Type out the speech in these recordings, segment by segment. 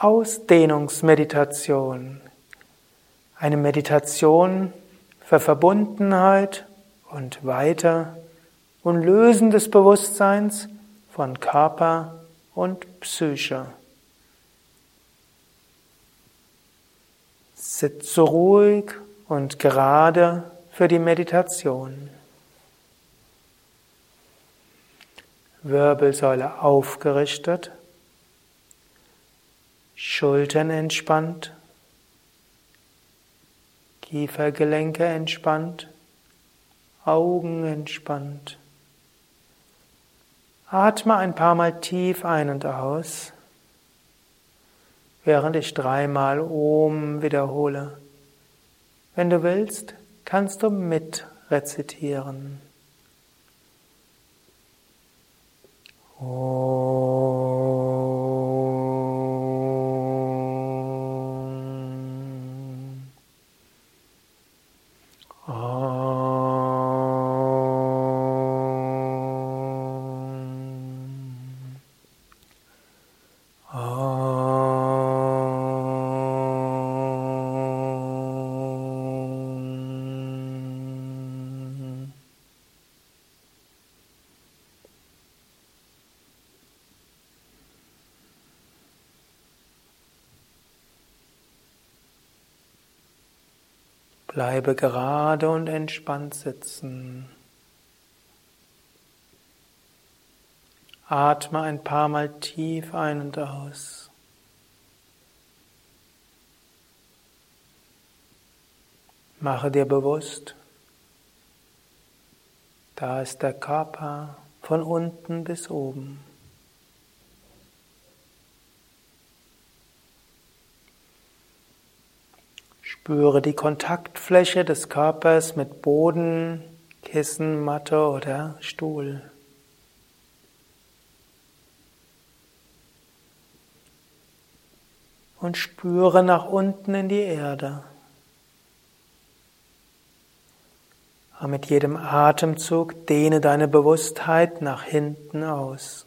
Ausdehnungsmeditation. Eine Meditation für Verbundenheit und Weiter und Lösen des Bewusstseins von Körper und Psyche. Sitze ruhig und gerade für die Meditation. Wirbelsäule aufgerichtet, Schultern entspannt, Kiefergelenke entspannt, Augen entspannt. Atme ein paar Mal tief ein und aus, während ich dreimal Om wiederhole. Wenn du willst, kannst du mit rezitieren. Bleibe gerade und entspannt sitzen. Atme ein paar Mal tief ein und aus. Mache dir bewusst, da ist der Körper von unten bis oben. Spüre die Kontaktfläche des Körpers mit Boden, Kissen, Matte oder Stuhl. Und spüre nach unten in die Erde. Und mit jedem Atemzug dehne deine Bewusstheit nach hinten aus.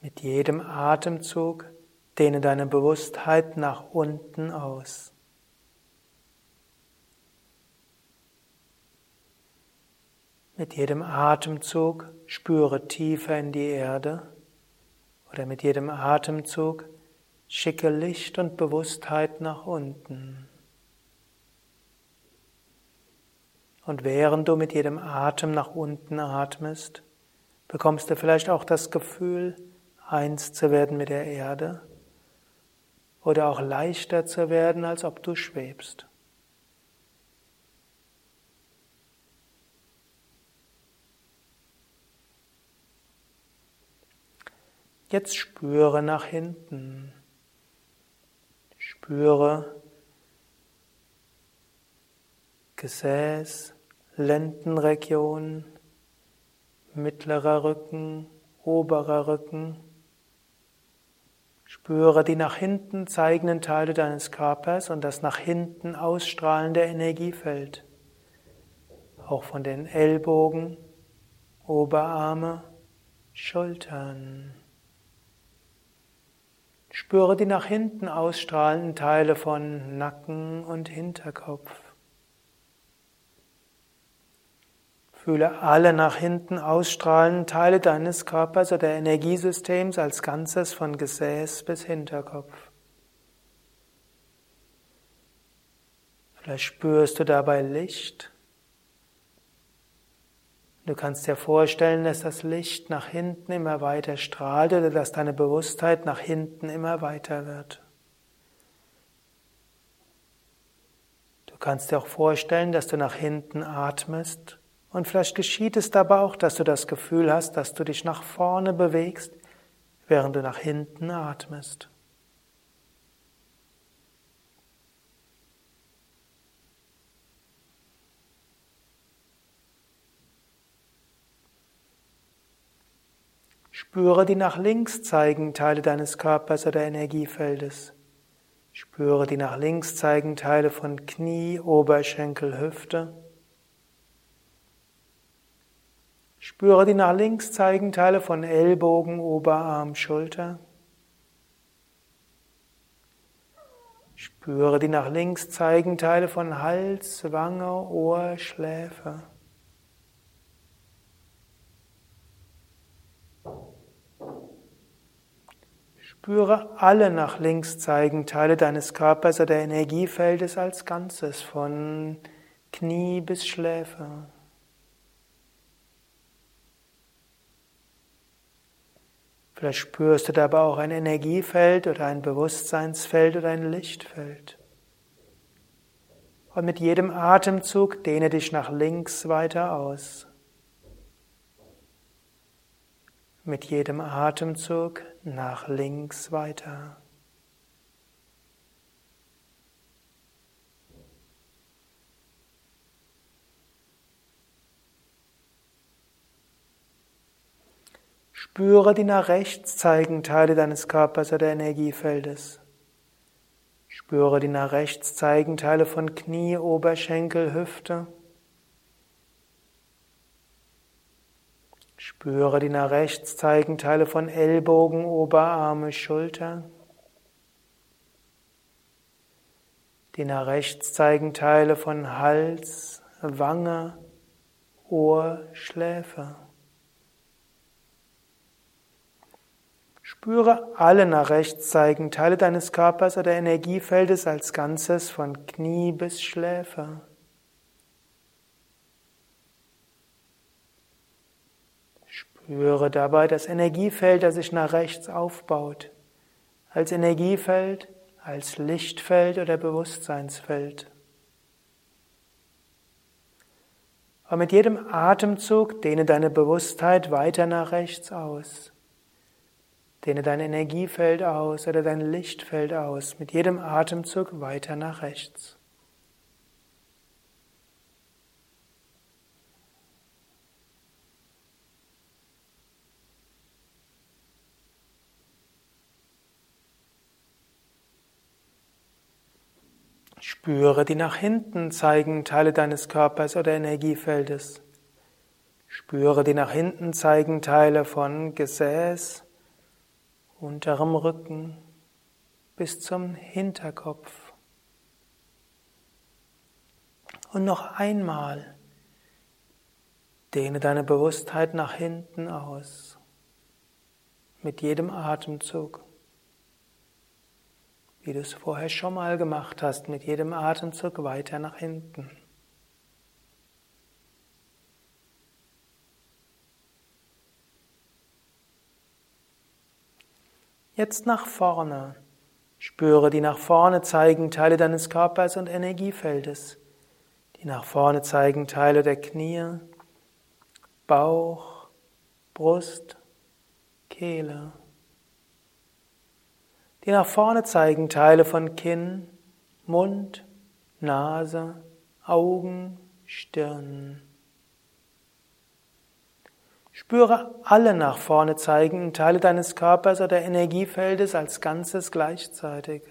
Mit jedem Atemzug dehne deine Bewusstheit nach unten aus. Mit jedem Atemzug spüre tiefer in die Erde oder mit jedem Atemzug schicke Licht und Bewusstheit nach unten. Und während du mit jedem Atem nach unten atmest, bekommst du vielleicht auch das Gefühl, eins zu werden mit der Erde oder auch leichter zu werden, als ob du schwebst. Jetzt spüre nach hinten. Spüre Gesäß, Lendenregion, mittlerer Rücken, oberer Rücken. Spüre die nach hinten zeigenden Teile deines Körpers und das nach hinten ausstrahlende Energiefeld. Auch von den Ellbogen, Oberarme, Schultern. Spüre die nach hinten ausstrahlenden Teile von Nacken und Hinterkopf. Fühle alle nach hinten ausstrahlenden Teile deines Körpers oder Energiesystems als Ganzes von Gesäß bis Hinterkopf. Vielleicht spürst du dabei Licht. Du kannst dir vorstellen, dass das Licht nach hinten immer weiter strahlt oder dass deine Bewusstheit nach hinten immer weiter wird. Du kannst dir auch vorstellen, dass du nach hinten atmest und vielleicht geschieht es dabei auch, dass du das Gefühl hast, dass du dich nach vorne bewegst, während du nach hinten atmest. Spüre die nach links zeigenden Teile deines Körpers oder Energiefeldes. Spüre die nach links zeigenden Teile von Knie, Oberschenkel, Hüfte. Spüre die nach links zeigenden Teile von Ellbogen, Oberarm, Schulter. Spüre die nach links zeigenden Teile von Hals, Wange, Ohr, Schläfe. Spüre alle nach links zeigenden Teile deines Körpers oder Energiefeldes als Ganzes, von Knie bis Schläfe. Vielleicht spürst du dabei auch ein Energiefeld oder ein Bewusstseinsfeld oder ein Lichtfeld. Und mit jedem Atemzug dehne dich nach links weiter aus. mit jedem Atemzug nach links weiter. Spüre die nach rechts zeigenden Teile deines Körpers oder Energiefeldes. Spüre die nach rechts zeigenden Teile von Knie, Oberschenkel, Hüfte. Spüre die nach rechts zeigenden Teile von Ellbogen, Oberarme, Schulter. Die nach rechts zeigenden Teile von Hals, Wange, Ohr, Schläfe. Spüre alle nach rechts zeigenden Teile deines Körpers oder Energiefeldes als Ganzes von Knie bis Schläfe. Spüre dabei das Energiefeld, das sich nach rechts aufbaut, als Energiefeld, als Lichtfeld oder Bewusstseinsfeld. Aber mit jedem Atemzug dehne deine Bewusstheit weiter nach rechts aus. Dehne dein Energiefeld aus oder dein Lichtfeld aus. Mit jedem Atemzug weiter nach rechts. Spüre die nach hinten zeigenden Teile deines Körpers oder Energiefeldes. Spüre die nach hinten zeigenden Teile von Gesäß, unterem Rücken bis zum Hinterkopf. Und noch einmal dehne deine Bewusstheit nach hinten aus mit jedem Atemzug, wie du es vorher schon mal gemacht hast, mit jedem Atemzug weiter nach hinten. Jetzt nach vorne. Spüre die nach vorne zeigenden Teile deines Körpers und Energiefeldes. Die nach vorne zeigenden Teile der Knie, Bauch, Brust, Kehle. Die nach vorne zeigenden Teile von Kinn, Mund, Nase, Augen, Stirn. Spüre alle nach vorne zeigenden Teile deines Körpers oder Energiefeldes als Ganzes gleichzeitig.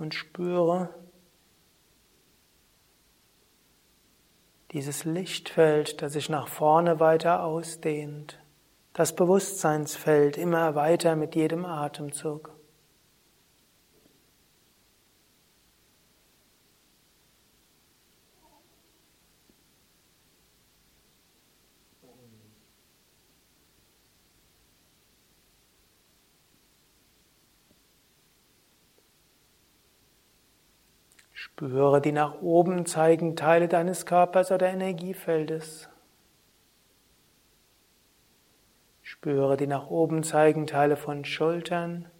Und spüre dieses Lichtfeld, das sich nach vorne weiter ausdehnt, das Bewusstseinsfeld immer weiter mit jedem Atemzug. Spüre die nach oben zeigenden Teile deines Körpers oder Energiefeldes. Spüre die nach oben zeigenden Teile von Schultern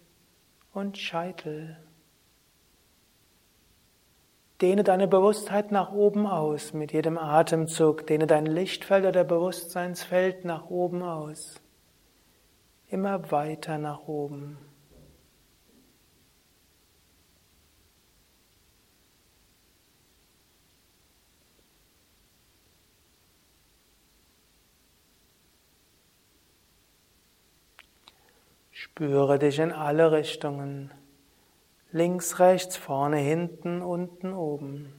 und Scheitel. Dehne deine Bewusstheit nach oben aus mit jedem Atemzug. Dehne dein Lichtfeld oder Bewusstseinsfeld nach oben aus. Immer weiter nach oben. Spüre dich in alle Richtungen. Links, rechts, vorne, hinten, unten, oben.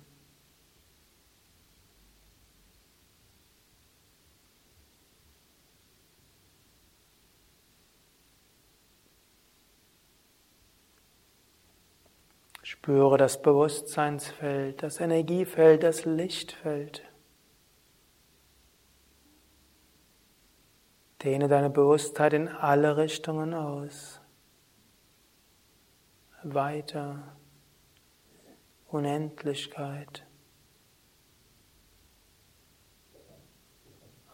Spüre das Bewusstseinsfeld, das Energiefeld, das Lichtfeld. Dehne deine Bewusstheit in alle Richtungen aus. Weiter. Unendlichkeit.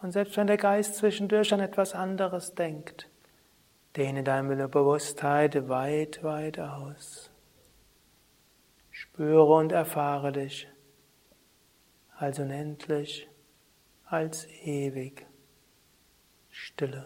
Und selbst wenn der Geist zwischendurch an etwas anderes denkt, dehne deine Bewusstheit weit, weit aus. Spüre und erfahre dich als unendlich, als ewig. Stille.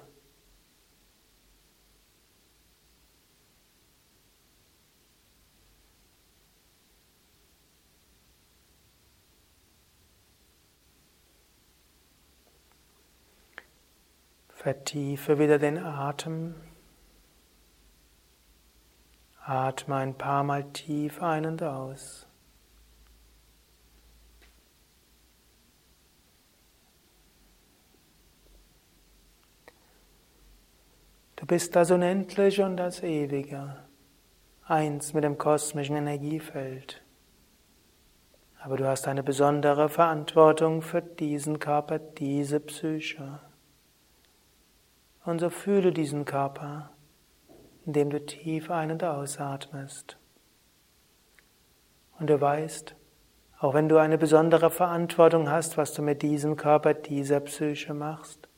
Vertiefe wieder den Atem. Atme ein paar Mal tief ein und aus. Bist das Unendliche und das Ewige, eins mit dem kosmischen Energiefeld. Aber du hast eine besondere Verantwortung für diesen Körper, diese Psyche. Und so fühle diesen Körper, indem du tief ein- und ausatmest. Und du weißt, auch wenn du eine besondere Verantwortung hast, was du mit diesem Körper, dieser Psyche machst,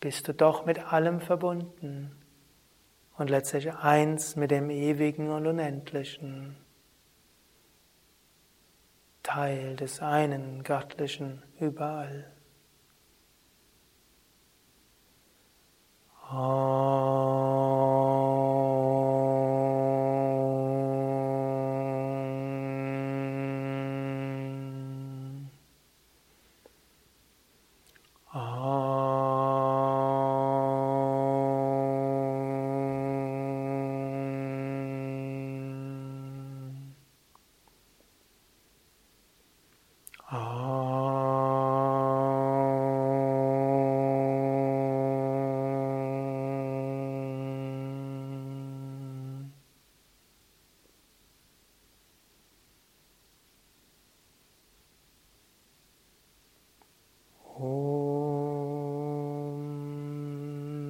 bist du doch mit allem verbunden und letztlich eins mit dem Ewigen und Unendlichen, Teil des einen Göttlichen überall. Oh.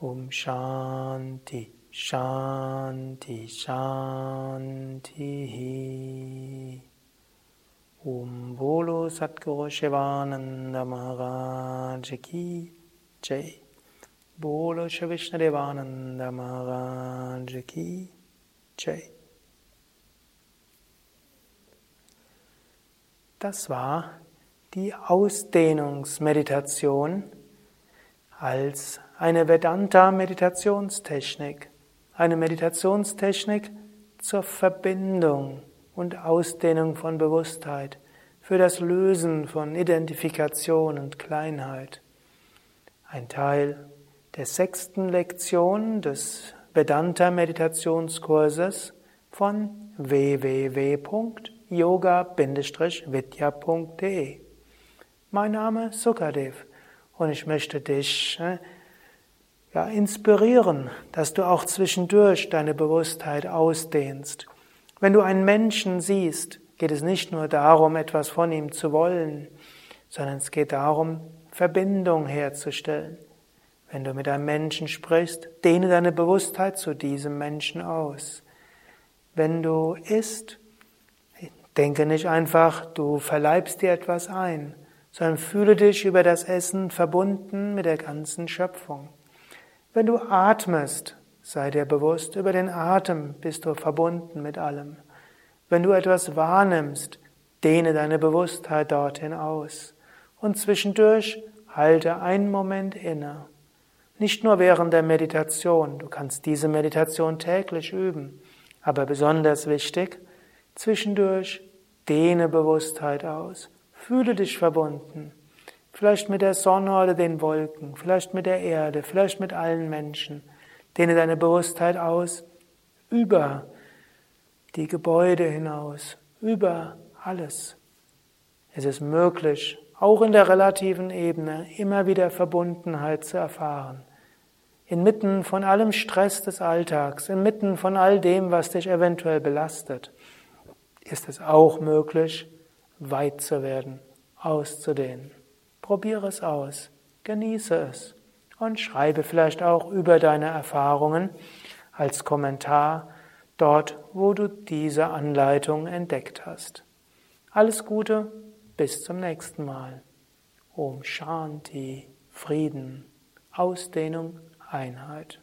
Om Shanti Shanti Shanti Om Bolo Satguru Shivananda Maharaj Ki Jai. Bolo Shri Vishnadevananda Maharaj Ki Jai. Das war die Ausdehnungsmeditation als eine Vedanta-Meditationstechnik. Eine Meditationstechnik zur Verbindung und Ausdehnung von Bewusstheit, für das Lösen von Identifikation und Kleinheit. Ein Teil der sechsten Lektion des Vedanta-Meditationskurses von www yoga-vidya.de. Mein Name Sukadev und ich möchte dich äh, ja, inspirieren, dass du auch zwischendurch deine Bewusstheit ausdehnst. Wenn du einen Menschen siehst, geht es nicht nur darum, etwas von ihm zu wollen, sondern es geht darum, Verbindung herzustellen. Wenn du mit einem Menschen sprichst, dehne deine Bewusstheit zu diesem Menschen aus. Wenn du isst, Denke nicht einfach, du verleibst dir etwas ein, sondern fühle dich über das Essen verbunden mit der ganzen Schöpfung. Wenn du atmest, sei dir bewusst, über den Atem bist du verbunden mit allem. Wenn du etwas wahrnimmst, dehne deine Bewusstheit dorthin aus. Und zwischendurch halte einen Moment inne. Nicht nur während der Meditation, du kannst diese Meditation täglich üben, aber besonders wichtig, zwischendurch Dehne Bewusstheit aus. Fühle dich verbunden. Vielleicht mit der Sonne oder den Wolken, vielleicht mit der Erde, vielleicht mit allen Menschen. Dehne deine Bewusstheit aus über die Gebäude hinaus, über alles. Es ist möglich, auch in der relativen Ebene immer wieder Verbundenheit zu erfahren. Inmitten von allem Stress des Alltags, inmitten von all dem, was dich eventuell belastet ist es auch möglich, weit zu werden, auszudehnen. Probiere es aus, genieße es und schreibe vielleicht auch über deine Erfahrungen als Kommentar dort, wo du diese Anleitung entdeckt hast. Alles Gute, bis zum nächsten Mal. Om Shanti, Frieden, Ausdehnung, Einheit.